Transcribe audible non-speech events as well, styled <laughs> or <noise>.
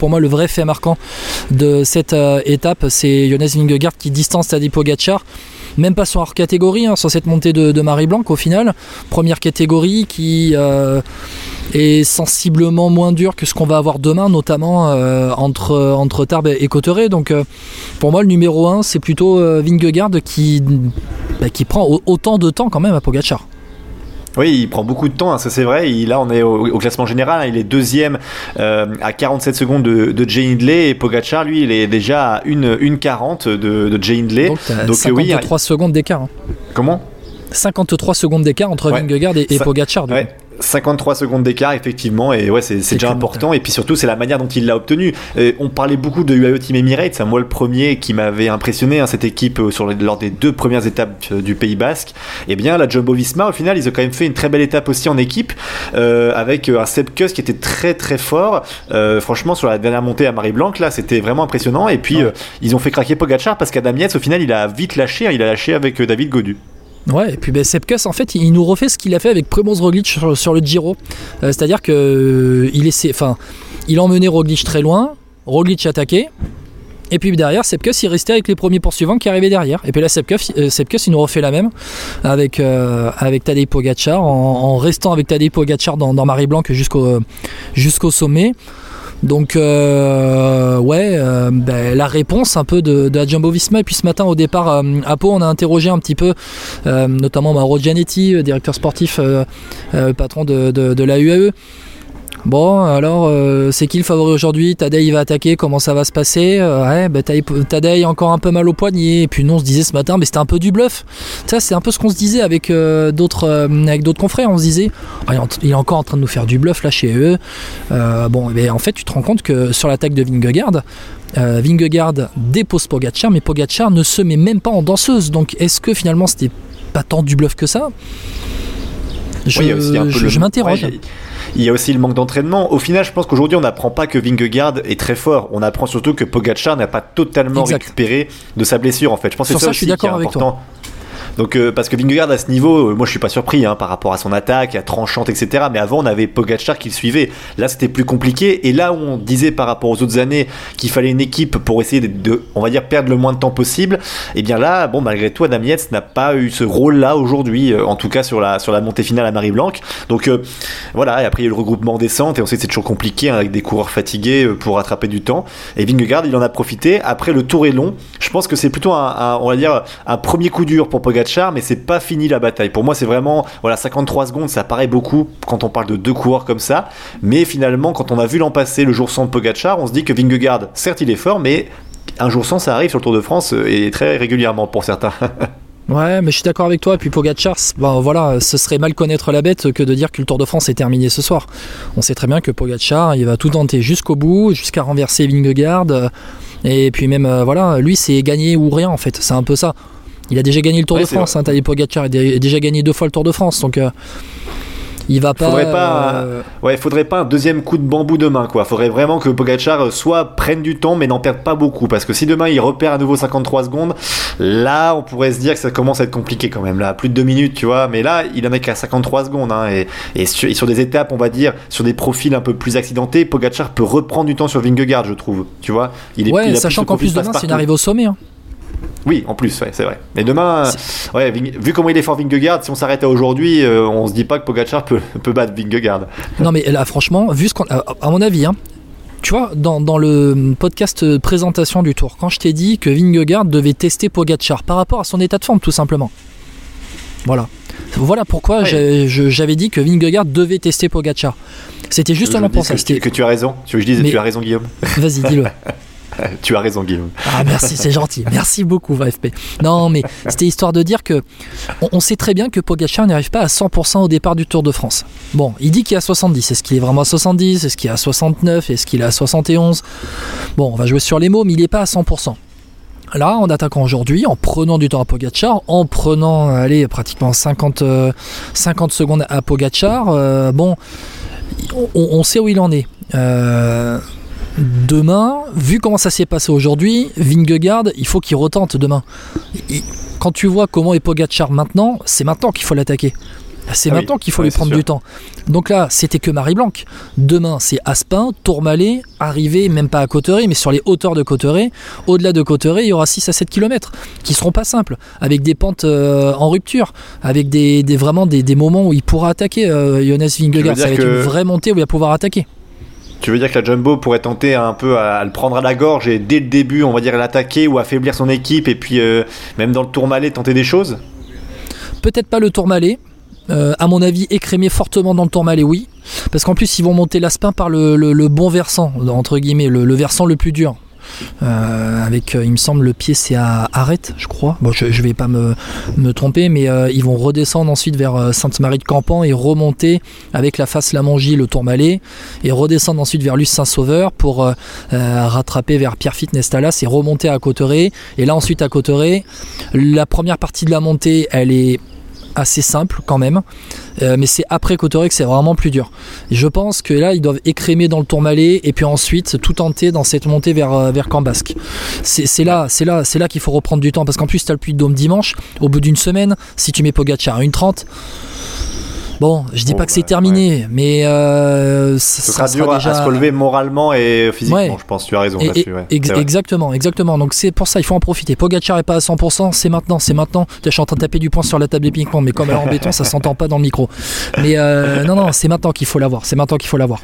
pour moi le vrai fait marquant de cette étape, c'est Jonas Vingegaard qui distance Tadej Pogacar même pas sur hors catégorie, hein, sur cette montée de, Marie Blanc au final. Première catégorie qui euh, est sensiblement moins dure que ce qu'on va avoir demain, notamment euh, entre, entre Tarbes et Cotteret. Donc euh, pour moi, le numéro 1, c'est plutôt Vingegaard qui, bah, qui prend autant de temps quand même à Pogachar. Oui, il prend beaucoup de temps, hein, ça c'est vrai. Il, là, on est au, classement général. Hein, il est deuxième euh, à 47 secondes de, de Jay Hindley et Pogacar, lui, il est déjà à 1,40 de, de Jay Hindley. Donc, 53 secondes d'écart. Hein. Comment? 53 secondes d'écart entre Vingegaard et, et Pogacar. 53 secondes d'écart, effectivement, et ouais, c'est déjà important. Et puis surtout, c'est la manière dont il l'a obtenu. on parlait beaucoup de UAE Team Emirates, c'est moi le premier qui m'avait impressionné, hein, cette équipe euh, lors des deux premières étapes euh, du Pays Basque. Et eh bien, la Jumbo Visma, au final, ils ont quand même fait une très belle étape aussi en équipe, euh, avec un Seb Kuss qui était très très fort. franchement, sur la dernière montée à Marie-Blanc, là, c'était vraiment impressionnant. Et puis, ils ont fait craquer Pogacar parce qu'Adam Yates, au final, il a vite lâché, hein, il a lâché avec David Godu. Ouais, et puis ben, Sepkus, en fait, il nous refait ce qu'il a fait avec Primoz Roglic sur, le Giro. Euh, c'est-à-dire que euh, il, emmenait Roglic très loin, Roglic attaquait, et puis derrière, Sepkus, il restait avec les premiers poursuivants qui arrivaient derrière. Et puis là, Sepkus, euh, il nous refait la même avec, avec Tadej Pogacar, en, restant avec Tadej Pogacar dans, dans Marie-Blanc jusqu'au jusqu'au sommet. Donc euh, ouais, euh, ben, la réponse un peu de, de. Et puis ce matin au départ euh, à Pau, on a interrogé un petit peu, notamment Mauro Gianetti, directeur sportif, patron de, de, de la UAE. Bon, alors, euh, c'est qui le favori aujourd'hui? Tadei va attaquer, comment ça va se passer? Euh, Ouais, bah, Tadei encore un peu mal au poignet. Et puis nous, on se disait ce matin, mais c'était un peu du bluff. Ça, c'est un peu ce qu'on se disait avec euh, d'autres confrères. On se disait, il est encore en train de nous faire du bluff là chez eux. bon, mais en fait, tu te rends compte que sur l'attaque de Vingegaard, Vingegaard dépose Pogacar, mais Pogacar ne se met même pas en danseuse. Donc, est-ce que finalement, c'était pas tant du bluff que ça? Je, je, m'interroge. Il y a aussi le manque d'entraînement. Au final, je pense qu'aujourd'hui, on n'apprend pas que Vingegaard est très fort. On apprend surtout que Pogacar n'a pas totalement récupéré de sa blessure, en fait. Je pense que c'est ça, aussi qui est important. Donc, euh, parce que Vingegaard à ce niveau, euh, moi je suis pas surpris hein, par rapport à son attaque, à tranchante, etc. Mais avant, on avait Pogacar qui le suivait. Là, c'était plus compliqué. Et là on disait par rapport aux autres années qu'il fallait une équipe pour essayer de, on va dire, perdre le moins de temps possible, et eh bien là, bon, malgré tout, Adam Yates n'a pas eu ce rôle-là aujourd'hui, euh, en tout cas sur la, sur la montée finale à Marie-Blanc. Donc voilà, et après il y a eu le regroupement descente, et on sait que c'est toujours compliqué hein, avec des coureurs fatigués pour rattraper du temps. Et Vingegaard, il en a profité. Après, le tour est long. Je pense que c'est plutôt un, on va dire, un premier coup dur pour Pogacar mais c'est pas fini la bataille. Pour moi, c'est vraiment, voilà, 53 secondes, ça paraît beaucoup quand on parle de deux coureurs comme ça, mais finalement, quand on a vu l'an passé le jour sans de Pogachar, on se dit que Vingegaard, certes, il est fort, mais un jour sans, ça arrive sur le Tour de France euh, et très régulièrement pour certains. <laughs> Ouais, mais je suis d'accord avec toi. Et puis Pogacar, bon, voilà, ce serait mal connaître la bête que de dire que le Tour de France est terminé ce soir. On sait très bien que Pogacar, il va tout tenter jusqu'au bout, jusqu'à renverser Vingegaard. Et puis même, euh, voilà, lui, c'est gagner ou rien en fait. C'est un peu ça. Il a déjà gagné le Tour de France. Hein, Tadej Pogacar a déjà gagné deux fois le Tour de France. Donc. Euh, il va pas. Faudrait pas, euh, ouais, faudrait pas un deuxième coup de bambou demain, quoi. Faudrait vraiment que Pogacar euh, soit prenne du temps, mais n'en perde pas beaucoup, parce que si demain il repère à nouveau 53 secondes, là, on pourrait se dire que ça commence à être compliqué quand même. Là, plus de deux minutes, tu vois. Mais là, il en est qu'à 53 secondes, hein, et, et, sur, des étapes, on va dire, sur des profils un peu plus accidentés, Pogacar peut reprendre du temps sur Vingegaard, je trouve. Tu vois? Il est, ouais, sachant qu'en plus demain, s'il arrive au sommet. Hein. Oui, en plus, c'est vrai. Mais demain, ouais, vu comment il est fort Vingegaard, si on s'arrête à aujourd'hui, euh, on se dit pas que Pogacar peut, <laughs> peut battre Vingegaard. Non, mais là, franchement, vu ce qu'on, à mon avis, hein, tu vois, dans, dans, le podcast présentation du Tour, quand je t'ai dit que Vingegaard devait tester Pogacar par rapport à son état de forme, tout simplement. Voilà. Voilà pourquoi j'avais dit que Vingegaard devait tester Pogacar. C'était justement pour ça. Que, que, tu as raison. Tu veux que je dise, tu as raison, Guillaume. Vas-y, dis-le. <laughs> <laughs> tu as raison, Guillaume. Ah, merci, c'est gentil. Merci beaucoup, VFP. Non, mais c'était histoire de dire que on, sait très bien que Pogacar n'arrive pas à 100% au départ du Tour de France. Bon, il dit qu'il est à 70. Est-ce qu'il est vraiment à 70 Est-ce qu'il est à 69 Est-ce qu'il est à 71 Bon, on va jouer sur les mots, mais il n'est pas à 100%. Là, en attaquant aujourd'hui, en prenant du temps à Pogachar, en prenant, allez, pratiquement 50, 50 secondes à Pogachar, euh, bon, on, sait où il en est. Euh, demain, vu comment ça s'est passé aujourd'hui, Vingegaard, il faut qu'il retente demain. quand tu vois comment est Pogacar maintenant, c'est maintenant qu'il faut l'attaquer. C'est ah maintenant qu'il faut lui prendre du temps. Donc là, c'était que Marie-Blanc. Demain, c'est Aspin, Tourmalet, arrivé même pas à Cotteret, mais sur les hauteurs de Cotteret. Au-delà de Cotteret, il y aura 6 à 7 km qui seront pas simples, avec des pentes euh, en rupture, avec des, vraiment des, moments où il pourra attaquer euh, Jonas Vingegaard. Ça va être une vraie montée où il va pouvoir attaquer. Tu veux dire que la Jumbo pourrait tenter un peu à, le prendre à la gorge et dès le début, on va dire, l'attaquer ou affaiblir son équipe et puis euh, même dans le Tourmalet tenter des choses? Peut-être pas le Tourmalet. Euh, à mon avis, écrémer fortement dans le Tourmalet, oui. Parce qu'en plus, ils vont monter l'Aspin par le, bon versant, entre guillemets, le versant le plus dur. Euh, avec, euh, il me semble, le pied c'est à Arrête, je crois. Bon, je, je vais pas me, tromper, mais euh, ils vont redescendre ensuite vers Sainte-Marie de Campan et remonter avec la face Lamangie, le Tourmalet, et redescendre ensuite vers Luce Saint-Sauveur pour rattraper vers Pierre-Fitte Nestalas et remonter à Cotteret. Et là ensuite à Cotteret, la première partie de la montée, elle est assez simple quand même. Euh, mais c'est après Cotoré que c'est vraiment plus dur. je pense que là, ils doivent écrémer dans le Tourmalet et puis ensuite tout tenter dans cette montée vers, euh, vers Cambasque. C'est là, c'est là, c'est là qu'il faut reprendre du temps parce qu'en plus, tu as le Puy de Dôme dimanche. Au bout d'une semaine, si tu mets Pogacar à 1,30 Bon, je dis pas que c'est bah, terminé, mais euh, ça, sera dur à se relever moralement et physiquement, je pense. Tu as raison là-dessus. exactement, exactement. Donc c'est pour ça, il faut en profiter. Pogacar est pas à 100%, c'est maintenant, c'est maintenant. Je suis en train de taper du poing sur la table épiquement, mais comme elle est en béton, ça s'entend pas dans le micro. Mais euh, non, non, c'est maintenant qu'il faut l'avoir. C'est maintenant qu'il faut l'avoir.